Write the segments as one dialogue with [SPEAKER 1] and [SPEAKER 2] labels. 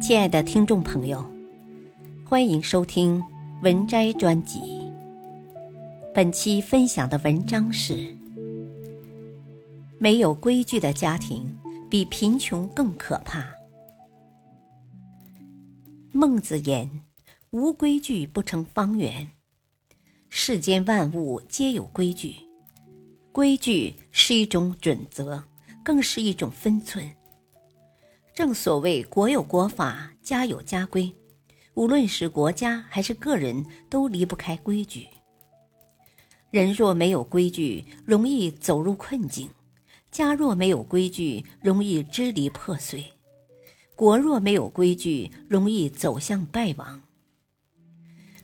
[SPEAKER 1] 亲爱的听众朋友，欢迎收听文摘专辑。本期分享的文章是：没有规矩的家庭比贫穷更可怕。孟子言：“无规矩不成方圆。”世间万物皆有规矩，规矩是一种准则，更是一种分寸。正所谓“国有国法，家有家规”，无论是国家还是个人，都离不开规矩。人若没有规矩，容易走入困境；家若没有规矩，容易支离破碎；国若没有规矩，容易走向败亡。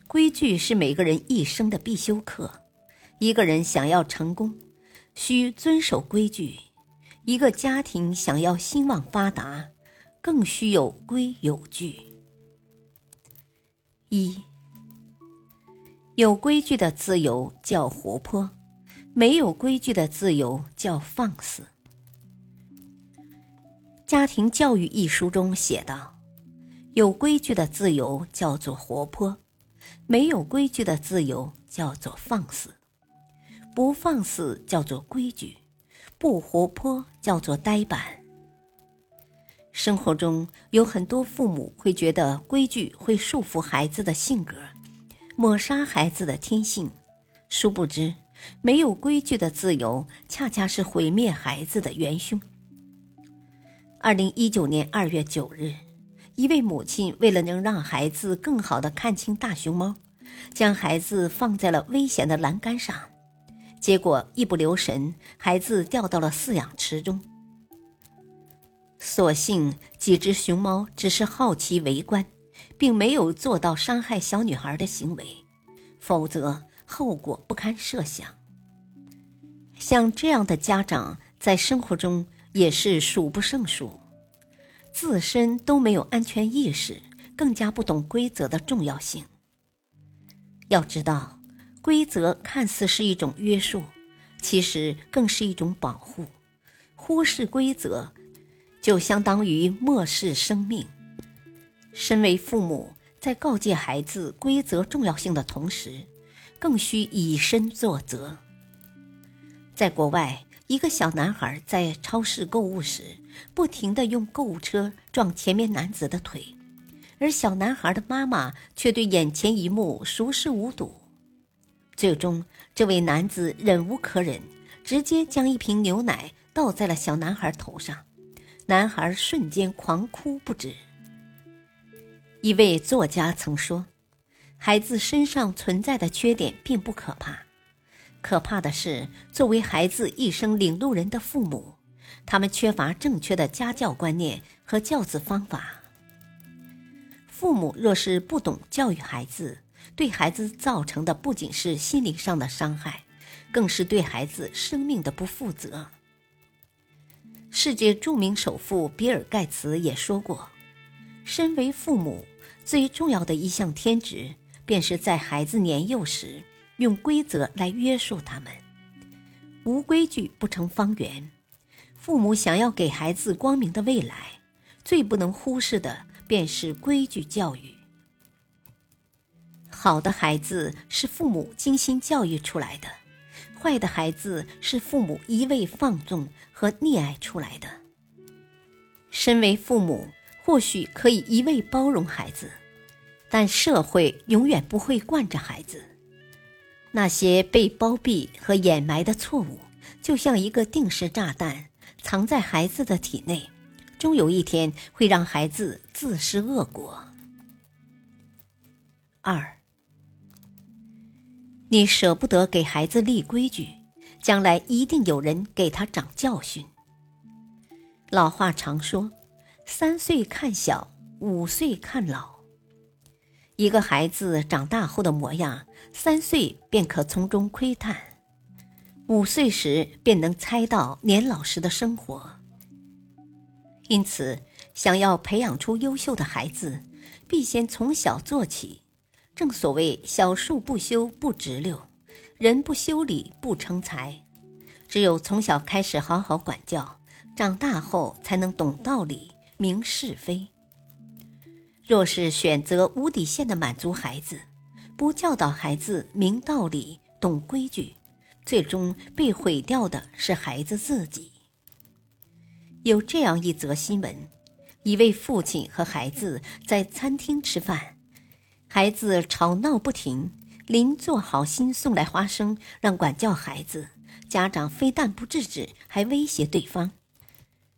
[SPEAKER 1] 规矩是每个人一生的必修课。一个人想要成功，需遵守规矩；一个家庭想要兴旺发达，更需有规有矩。一有规矩的自由叫活泼，没有规矩的自由叫放肆。《家庭教育》一书中写道：“有规矩的自由叫做活泼，没有规矩的自由叫做放肆。不放肆叫做规矩，不活泼叫做呆板。”生活中有很多父母会觉得规矩会束缚孩子的性格，抹杀孩子的天性，殊不知，没有规矩的自由恰恰是毁灭孩子的元凶。二零一九年二月九日，一位母亲为了能让孩子更好的看清大熊猫，将孩子放在了危险的栏杆上，结果一不留神，孩子掉到了饲养池中。所幸几只熊猫只是好奇围观，并没有做到伤害小女孩的行为，否则后果不堪设想。像这样的家长在生活中也是数不胜数，自身都没有安全意识，更加不懂规则的重要性。要知道，规则看似是一种约束，其实更是一种保护。忽视规则。就相当于漠视生命。身为父母，在告诫孩子规则重要性的同时，更需以身作则。在国外，一个小男孩在超市购物时，不停地用购物车撞前面男子的腿，而小男孩的妈妈却对眼前一幕熟视无睹。最终，这位男子忍无可忍，直接将一瓶牛奶倒在了小男孩头上。男孩瞬间狂哭不止。一位作家曾说：“孩子身上存在的缺点并不可怕，可怕的是作为孩子一生领路人的父母，他们缺乏正确的家教观念和教子方法。父母若是不懂教育孩子，对孩子造成的不仅是心理上的伤害，更是对孩子生命的不负责。”世界著名首富比尔·盖茨也说过：“身为父母，最重要的一项天职，便是在孩子年幼时，用规则来约束他们。无规矩不成方圆。父母想要给孩子光明的未来，最不能忽视的便是规矩教育。好的孩子是父母精心教育出来的。”坏的孩子是父母一味放纵和溺爱出来的。身为父母，或许可以一味包容孩子，但社会永远不会惯着孩子。那些被包庇和掩埋的错误，就像一个定时炸弹，藏在孩子的体内，终有一天会让孩子自食恶果。二。你舍不得给孩子立规矩，将来一定有人给他长教训。老话常说：“三岁看小，五岁看老。”一个孩子长大后的模样，三岁便可从中窥探，五岁时便能猜到年老时的生活。因此，想要培养出优秀的孩子，必先从小做起。正所谓“小树不修不直溜，人不修理不成才”。只有从小开始好好管教，长大后才能懂道理、明是非。若是选择无底线的满足孩子，不教导孩子明道理、懂规矩，最终被毁掉的是孩子自己。有这样一则新闻：一位父亲和孩子在餐厅吃饭，孩子吵闹不停，邻座好心送来花生让管教孩子，家长非但不制止，还威胁对方。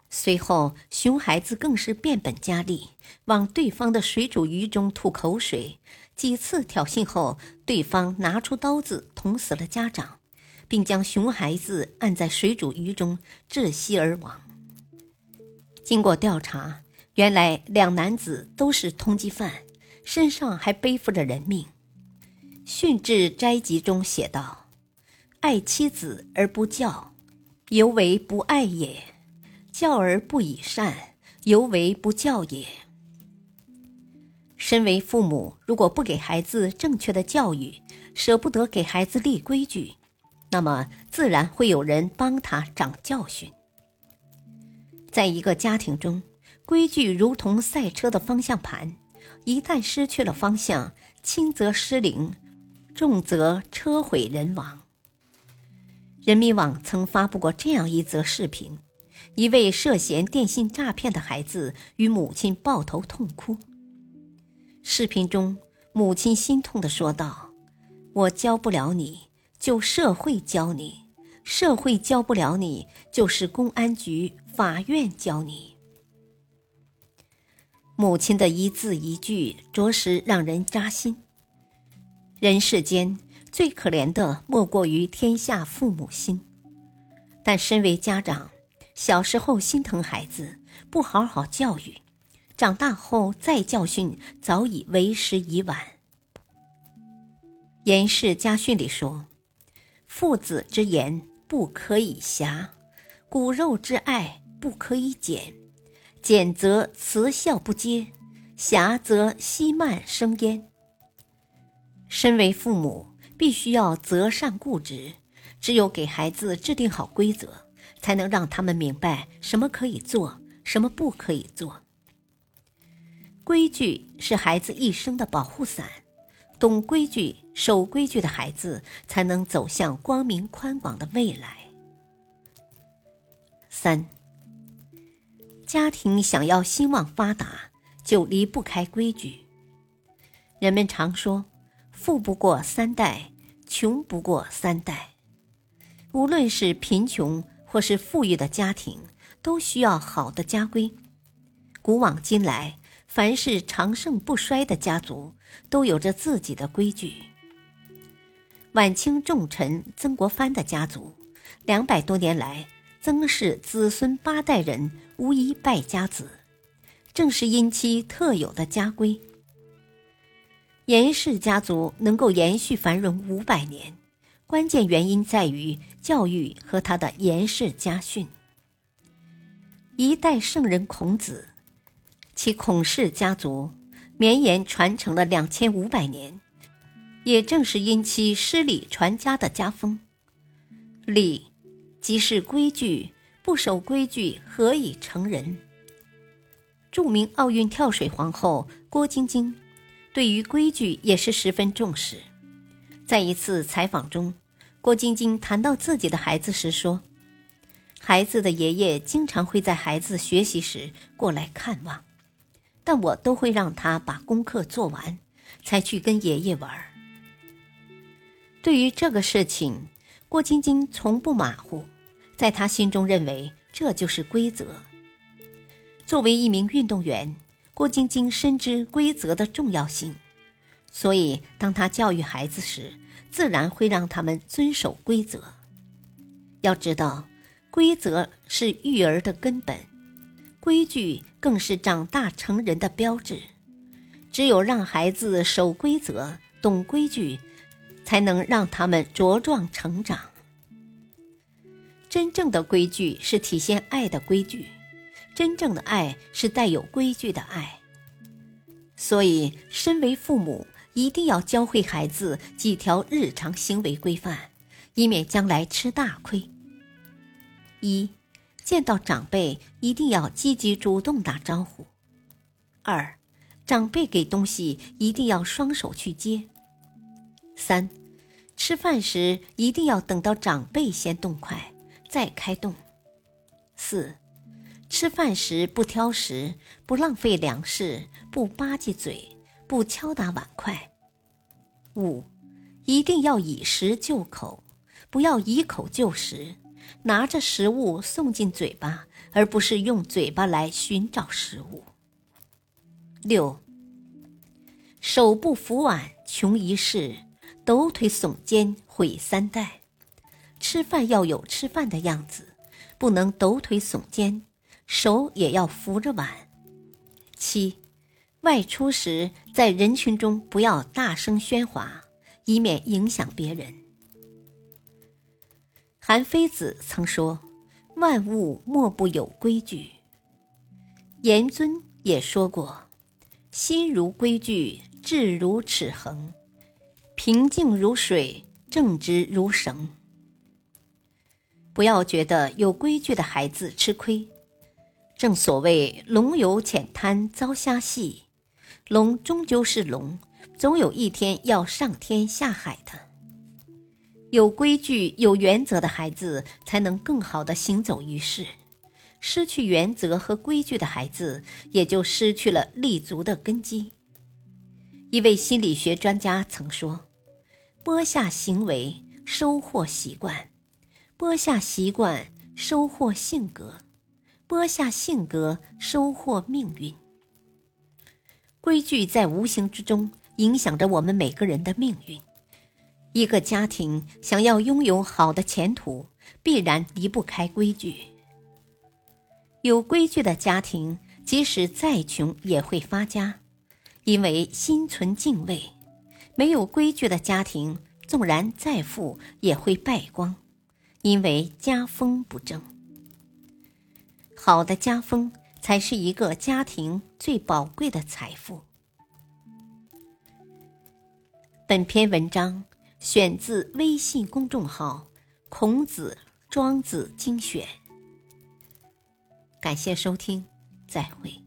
[SPEAKER 1] 随后，熊孩子更是变本加厉，往对方的水煮鱼中吐口水。几次挑衅后，对方拿出刀子捅死了家长，并将熊孩子按在水煮鱼中窒息而亡。经过调查，原来两男子都是通缉犯，身上还背负着人命。训治斋集中写道：“爱妻子而不教，犹为不爱也。”教而不以善，犹为不教也。身为父母，如果不给孩子正确的教育，舍不得给孩子立规矩，那么自然会有人帮他长教训。在一个家庭中，规矩如同赛车的方向盘，一旦失去了方向，轻则失灵，重则车毁人亡。人民网曾发布过这样一则视频。一位涉嫌电信诈骗的孩子与母亲抱头痛哭。视频中，母亲心痛地说道：“我教不了你，就社会教你；社会教不了你，就是公安局、法院教你。”母亲的一字一句，着实让人扎心。人世间最可怜的，莫过于天下父母心。但身为家长，小时候心疼孩子，不好好教育，长大后再教训，早已为时已晚。严氏家训里说：“父子之言不可以狭，骨肉之爱不可以减。俭则慈孝不接，狭则息慢生焉。”身为父母，必须要择善固执，只有给孩子制定好规则。才能让他们明白什么可以做，什么不可以做。规矩是孩子一生的保护伞，懂规矩、守规矩的孩子才能走向光明宽广的未来。三，家庭想要兴旺发达，就离不开规矩。人们常说，富不过三代，穷不过三代。无论是贫穷。或是富裕的家庭，都需要好的家规。古往今来，凡是长盛不衰的家族，都有着自己的规矩。晚清重臣曾国藩的家族，两百多年来，曾氏子孙八代人无一败家子，正是因其特有的家规。严氏家族能够延续繁荣五百年。关键原因在于教育和他的严氏家训。一代圣人孔子，其孔氏家族绵延传承了两千五百年，也正是因其诗礼传家的家风。礼，即是规矩，不守规矩，何以成人？著名奥运跳水皇后郭晶晶，对于规矩也是十分重视。在一次采访中，郭晶晶谈到自己的孩子时说：“孩子的爷爷经常会在孩子学习时过来看望，但我都会让他把功课做完，才去跟爷爷玩。”对于这个事情，郭晶晶从不马虎，在他心中认为这就是规则。作为一名运动员，郭晶晶深知规则的重要性。所以，当他教育孩子时，自然会让他们遵守规则。要知道，规则是育儿的根本，规矩更是长大成人的标志。只有让孩子守规则、懂规矩，才能让他们茁壮成长。真正的规矩是体现爱的规矩，真正的爱是带有规矩的爱。所以，身为父母。一定要教会孩子几条日常行为规范，以免将来吃大亏。一，见到长辈一定要积极主动打招呼。二，长辈给东西一定要双手去接。三，吃饭时一定要等到长辈先动筷，再开动。四，吃饭时不挑食，不浪费粮食，不吧唧嘴，不敲打碗筷。五，一定要以食就口，不要以口就食，拿着食物送进嘴巴，而不是用嘴巴来寻找食物。六，手不扶碗穷一世，抖腿耸肩毁三代。吃饭要有吃饭的样子，不能抖腿耸肩，手也要扶着碗。七，外出时在人群中不要大声喧哗，以免影响别人。韩非子曾说：“万物莫不有规矩。”严尊也说过。心如规矩，志如尺衡，平静如水，正直如绳。不要觉得有规矩的孩子吃亏。正所谓“龙游浅滩遭虾戏”，龙终究是龙，总有一天要上天下海的。有规矩、有原则的孩子，才能更好的行走于世。失去原则和规矩的孩子，也就失去了立足的根基。一位心理学专家曾说：“播下行为，收获习惯；播下习惯，收获性格；播下性格，收获命运。”规矩在无形之中影响着我们每个人的命运。一个家庭想要拥有好的前途，必然离不开规矩。有规矩的家庭，即使再穷也会发家，因为心存敬畏；没有规矩的家庭，纵然再富也会败光，因为家风不正。好的家风才是一个家庭最宝贵的财富。本篇文章选自微信公众号“孔子庄子精选”。感谢收听，再会。